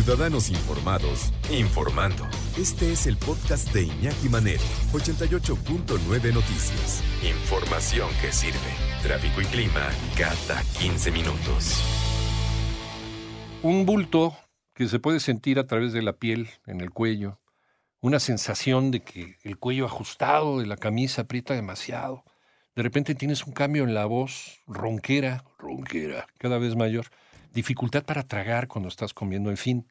Ciudadanos informados, informando. Este es el podcast de Iñaki Manero, 88.9 Noticias. Información que sirve. Tráfico y clima cada 15 minutos. Un bulto que se puede sentir a través de la piel, en el cuello. Una sensación de que el cuello ajustado de la camisa aprieta demasiado. De repente tienes un cambio en la voz, ronquera, ronquera, cada vez mayor dificultad para tragar cuando estás comiendo, en fin.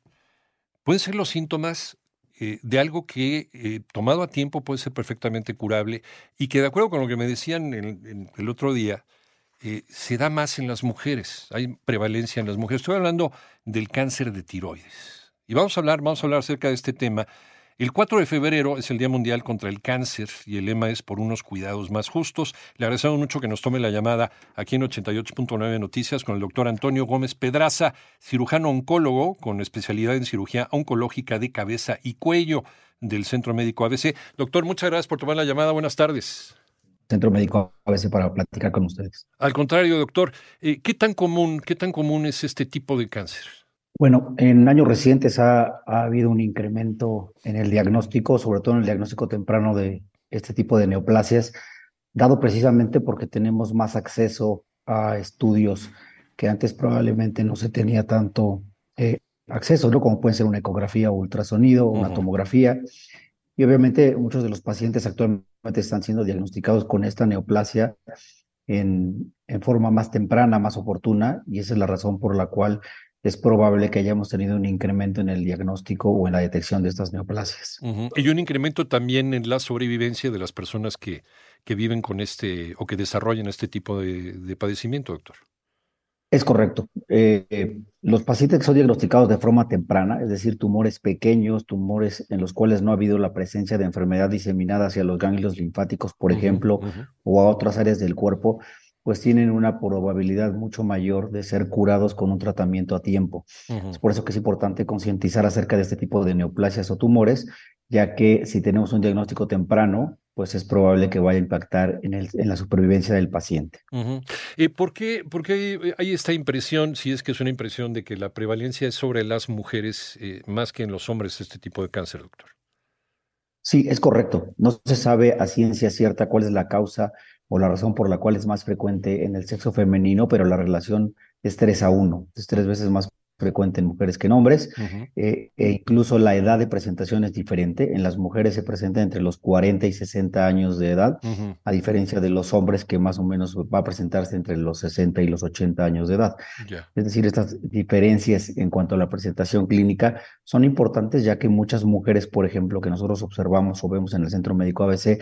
Pueden ser los síntomas eh, de algo que eh, tomado a tiempo puede ser perfectamente curable y que de acuerdo con lo que me decían el otro día, eh, se da más en las mujeres, hay prevalencia en las mujeres. Estoy hablando del cáncer de tiroides. Y vamos a hablar, vamos a hablar acerca de este tema el 4 de febrero es el Día Mundial contra el Cáncer y el lema es por unos cuidados más justos. Le agradecemos mucho que nos tome la llamada aquí en 88.9 Noticias con el doctor Antonio Gómez Pedraza, cirujano oncólogo con especialidad en cirugía oncológica de cabeza y cuello del Centro Médico ABC. Doctor, muchas gracias por tomar la llamada. Buenas tardes. Centro Médico ABC para platicar con ustedes. Al contrario, doctor, eh, ¿qué tan común, qué tan común es este tipo de cáncer? Bueno, en años recientes ha, habido un incremento en el diagnóstico, sobre todo en el diagnóstico temprano de este tipo de neoplasias, dado precisamente porque tenemos más acceso a estudios que antes probablemente no se tenía tanto eh, acceso, ¿no? Como pueden ser una ecografía o ultrasonido, o una tomografía. Y obviamente muchos de los pacientes actualmente están siendo diagnosticados con esta neoplasia en, en forma más temprana, más oportuna, y esa es la razón por la cual es probable que hayamos tenido un incremento en el diagnóstico o en la detección de estas neoplasias. Y un incremento también en la sobrevivencia de las personas que, que viven con este o que desarrollan este tipo de, padecimiento, doctor. Es correcto. Eh, los pacientes que son diagnosticados de forma temprana, es decir, tumores pequeños, tumores en los cuales no ha habido la presencia de enfermedad diseminada hacia los ganglios linfáticos, por ejemplo, o a otras áreas del cuerpo, pues tienen una probabilidad mucho mayor de ser curados con un tratamiento a tiempo. Es por eso que es importante concientizar acerca de este tipo de neoplasias o tumores, ya que si tenemos un diagnóstico temprano, pues es probable que vaya a impactar en, el, en la supervivencia del paciente. ¿Y por, qué, por qué hay esta impresión, si es que es una impresión de que la prevalencia es sobre las mujeres eh, más que en los hombres este tipo de cáncer, doctor? Sí, es correcto. No se sabe a ciencia cierta cuál es la causa o la razón por la cual es más frecuente en el sexo femenino, pero la relación es 3 a 1, es tres veces más frecuente en mujeres que en hombres, eh, e incluso la edad de presentación es diferente. En las mujeres se presenta entre los 40 y 60 años de edad, a diferencia de los hombres que más o menos va a presentarse entre los 60 y los 80 años de edad. Es decir, estas diferencias en cuanto a la presentación clínica son importantes ya que muchas mujeres, por ejemplo, que nosotros observamos o vemos en el Centro Médico ABC,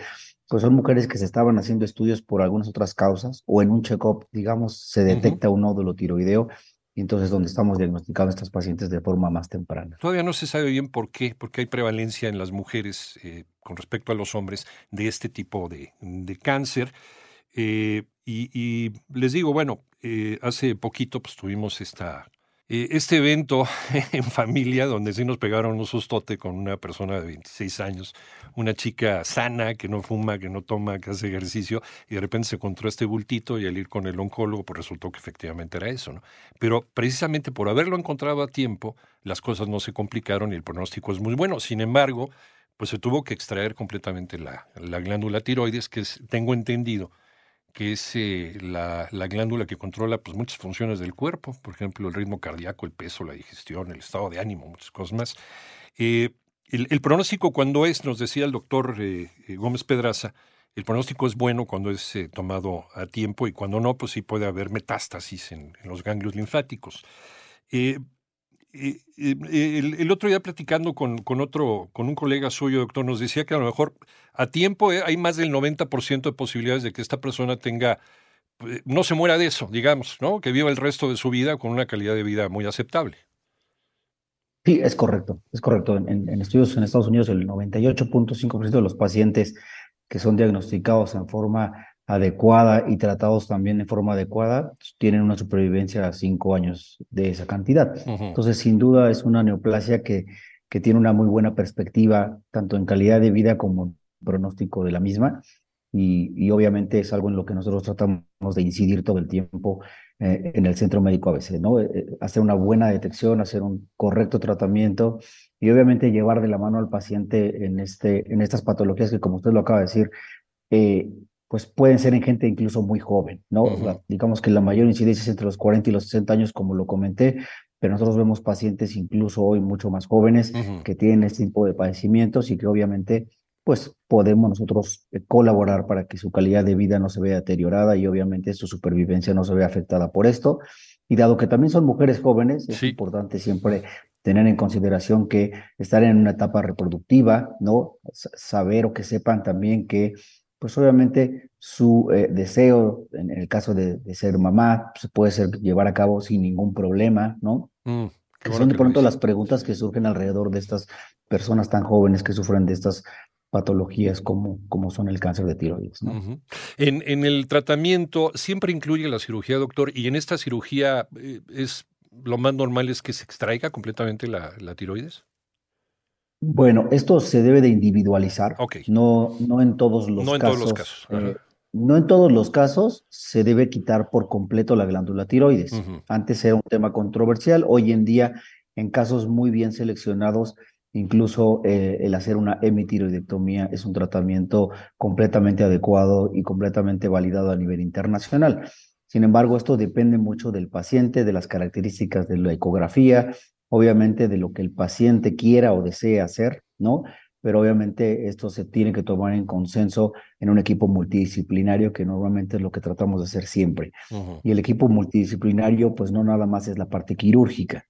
pues son mujeres que se estaban haciendo estudios por algunas otras causas o en un check-up, digamos, se detecta un nódulo tiroideo y entonces donde estamos diagnosticando a estas pacientes de forma más temprana. Todavía no se sabe bien por qué, porque hay prevalencia en las mujeres eh, con respecto a los hombres de este tipo de, cáncer. Eh, y, les digo, bueno, eh, hace poquito pues tuvimos esta eh, este evento en familia, donde sí nos pegaron un sustote con una persona de 26 años, una chica sana, que no fuma, que no toma, que hace ejercicio, y de repente se encontró este bultito y al ir con el oncólogo, pues resultó que efectivamente era eso, ¿no? Pero precisamente por haberlo encontrado a tiempo, las cosas no se complicaron y el pronóstico es muy bueno. Sin embargo, pues se tuvo que extraer completamente la, la glándula tiroides, que es, tengo entendido, que es eh, la, glándula que controla pues, muchas funciones del cuerpo, por ejemplo, el ritmo cardíaco, el peso, la digestión, el estado de ánimo, muchas cosas más. Eh, el, pronóstico cuando es, nos decía el doctor eh, Gómez Pedraza, el pronóstico es bueno cuando es tomado a tiempo y cuando no, pues sí puede haber metástasis en, los ganglios linfáticos. El, otro día platicando con, otro, con un colega suyo, doctor, nos decía que a lo mejor a tiempo hay más del 90% de posibilidades de que esta persona tenga pues, no se muera de eso, digamos, ¿no? Que viva el resto de su vida con una calidad de vida muy aceptable. Sí, es correcto, es correcto. En, estudios en Estados Unidos, el 98.5% de los pacientes que son diagnosticados en forma adecuada y tratados también en forma adecuada tienen una supervivencia a cinco años de esa cantidad. Entonces, sin duda, es una neoplasia que, que tiene una muy buena perspectiva, tanto en calidad de vida como en pronóstico de la misma y, obviamente es algo en lo que nosotros tratamos de incidir todo el tiempo eh, en el centro médico ABC, ¿no? Eh, eh, hacer una buena detección, hacer un correcto tratamiento y obviamente llevar de la mano al paciente en, este, en estas patologías que, como usted lo acaba de decir, pues pueden ser en gente incluso muy joven, ¿no? digamos que la mayor incidencia es entre los 40 y los 60 años, como lo comenté, pero nosotros vemos pacientes incluso hoy mucho más jóvenes que tienen este tipo de padecimientos y que obviamente pues podemos nosotros eh, colaborar para que su calidad de vida no se vea deteriorada y obviamente su supervivencia no se vea afectada por esto. Y dado que también son mujeres jóvenes, es importante siempre tener en consideración que estar en una etapa reproductiva, ¿no? saber o que sepan también que, pues obviamente su eh, deseo, en el caso de, ser mamá, se puede ser llevar a cabo sin ningún problema, ¿no? Mm, son de pronto las preguntas que surgen alrededor de estas personas tan jóvenes que sufren de estas patologías como, como son el cáncer de tiroides. en, en, el tratamiento siempre incluye la cirugía, doctor, y en esta cirugía eh, es lo más normal es que se extraiga completamente la, la tiroides. Bueno, esto se debe de individualizar. No, no en todos los no en Todos los casos. Eh, no en todos los casos se debe quitar por completo la glándula tiroides. Antes era un tema controversial, hoy en día en casos muy bien seleccionados Incluso eh, el hacer una hemitiroidectomía es un tratamiento completamente adecuado y completamente validado a nivel internacional. Sin embargo, esto depende mucho del paciente, de las características de la ecografía, obviamente de lo que el paciente quiera o desee hacer, ¿no? Pero obviamente esto se tiene que tomar en consenso en un equipo multidisciplinario, que normalmente es lo que tratamos de hacer siempre. Y el equipo multidisciplinario, pues no nada más es la parte quirúrgica,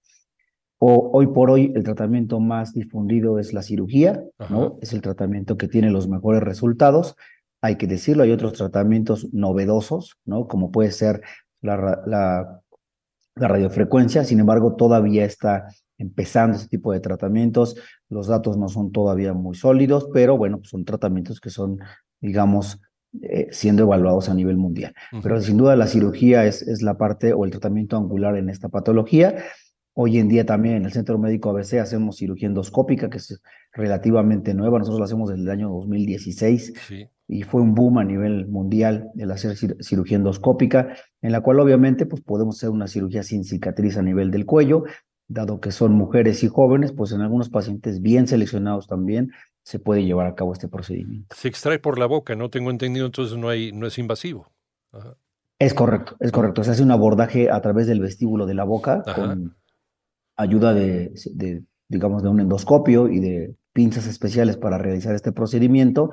o, hoy por hoy el tratamiento más difundido es la cirugía, ¿no? Es el tratamiento que tiene los mejores resultados. Hay que decirlo, hay otros tratamientos novedosos, ¿no? Como puede ser la, la, radiofrecuencia, sin embargo, todavía está empezando ese tipo de tratamientos. Los datos no son todavía muy sólidos, pero bueno, pues son tratamientos que son, digamos, eh, siendo evaluados a nivel mundial. Pero sin duda la cirugía es, es la parte o el tratamiento angular en esta patología. Hoy en día también en el Centro Médico ABC hacemos cirugía endoscópica, que es relativamente nueva. Nosotros la hacemos desde el año 2016 y fue un boom a nivel mundial el hacer cirugía endoscópica, en la cual obviamente pues podemos hacer una cirugía sin cicatriz a nivel del cuello, dado que son mujeres y jóvenes, pues en algunos pacientes bien seleccionados también se puede llevar a cabo este procedimiento. Se extrae por la boca, no tengo entendido, entonces no, hay, no es invasivo. Es correcto, es correcto. Se hace un abordaje a través del vestíbulo de la boca con ayuda de, digamos, de un endoscopio y de pinzas especiales para realizar este procedimiento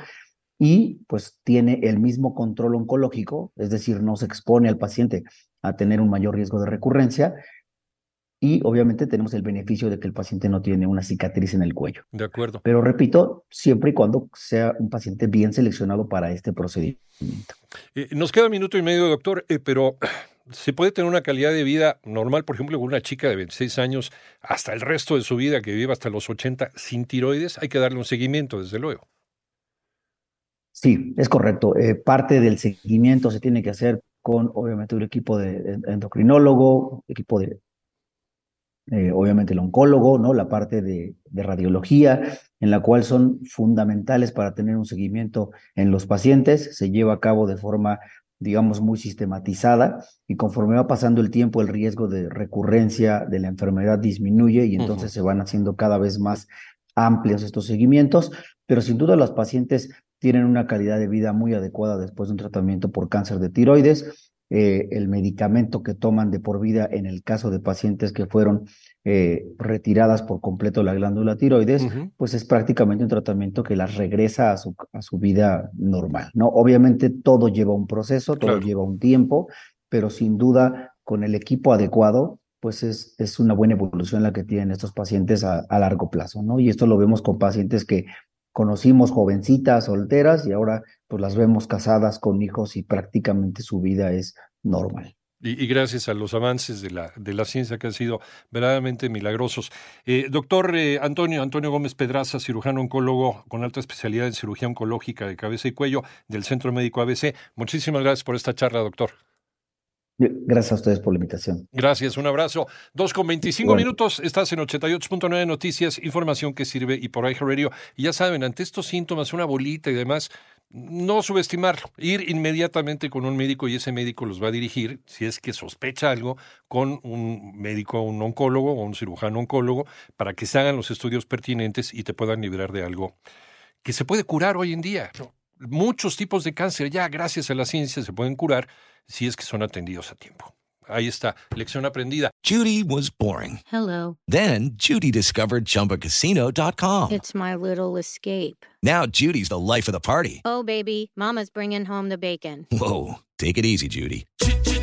y pues tiene el mismo control oncológico, es decir, no se expone al paciente a tener un mayor riesgo de recurrencia y obviamente tenemos el beneficio de que el paciente no tiene una cicatriz en el cuello. De acuerdo. Pero repito, siempre y cuando sea un paciente bien seleccionado para este procedimiento. Eh, nos queda un minuto y medio, doctor, eh, pero se puede tener una calidad de vida normal, por ejemplo, con una chica de 26 años hasta el resto de su vida, que viva hasta los 80 sin tiroides, hay que darle un seguimiento, desde luego. Sí, es correcto. Eh, parte del seguimiento se tiene que hacer con, obviamente, un equipo de endocrinólogo, equipo de, eh, obviamente, el oncólogo, ¿no? La parte de, de radiología, en la cual son fundamentales para tener un seguimiento en los pacientes. Se lleva a cabo de forma digamos, muy sistematizada y conforme va pasando el tiempo el riesgo de recurrencia de la enfermedad disminuye y entonces se van haciendo cada vez más amplios estos seguimientos, pero sin duda los pacientes tienen una calidad de vida muy adecuada después de un tratamiento por cáncer de tiroides eh, el medicamento que toman de por vida en el caso de pacientes que fueron eh, retiradas por completo la glándula tiroides, pues es prácticamente un tratamiento que las regresa a su, a su vida normal, ¿no? Obviamente todo lleva un proceso, todo lleva un tiempo, pero sin duda con el equipo adecuado, pues es, es una buena evolución la que tienen estos pacientes a, a largo plazo, ¿no? Y esto lo vemos con pacientes que conocimos jovencitas, solteras, y ahora pues las vemos casadas con hijos y prácticamente su vida es normal. Y, gracias a los avances de la, de la ciencia que han sido verdaderamente milagrosos. Eh, doctor eh, Antonio, Antonio Gómez Pedraza, cirujano oncólogo con alta especialidad en cirugía oncológica de cabeza y cuello del Centro Médico ABC. Muchísimas gracias por esta charla, doctor. Gracias a ustedes por la invitación. Gracias, un abrazo. Dos con veinticinco minutos, estás en 88.9 Noticias, información que sirve y por ahí Radio. Y ya saben, ante estos síntomas, una bolita y demás, no subestimar, ir inmediatamente con un médico y ese médico los va a dirigir, si es que sospecha algo, con un médico, un oncólogo o un cirujano oncólogo, para que se hagan los estudios pertinentes y te puedan librar de algo que se puede curar hoy en día. Muchos tipos de cáncer ya, gracias a la ciencia, se pueden curar si es que son atendidos a tiempo. Ahí está, lección aprendida. Judy was boring. Hello. Then Judy discovered chumbacasino.com. It's my little escape. Now Judy's the life of the party. Oh, baby, Mama's bringing home the bacon. Whoa. Take it easy, Judy.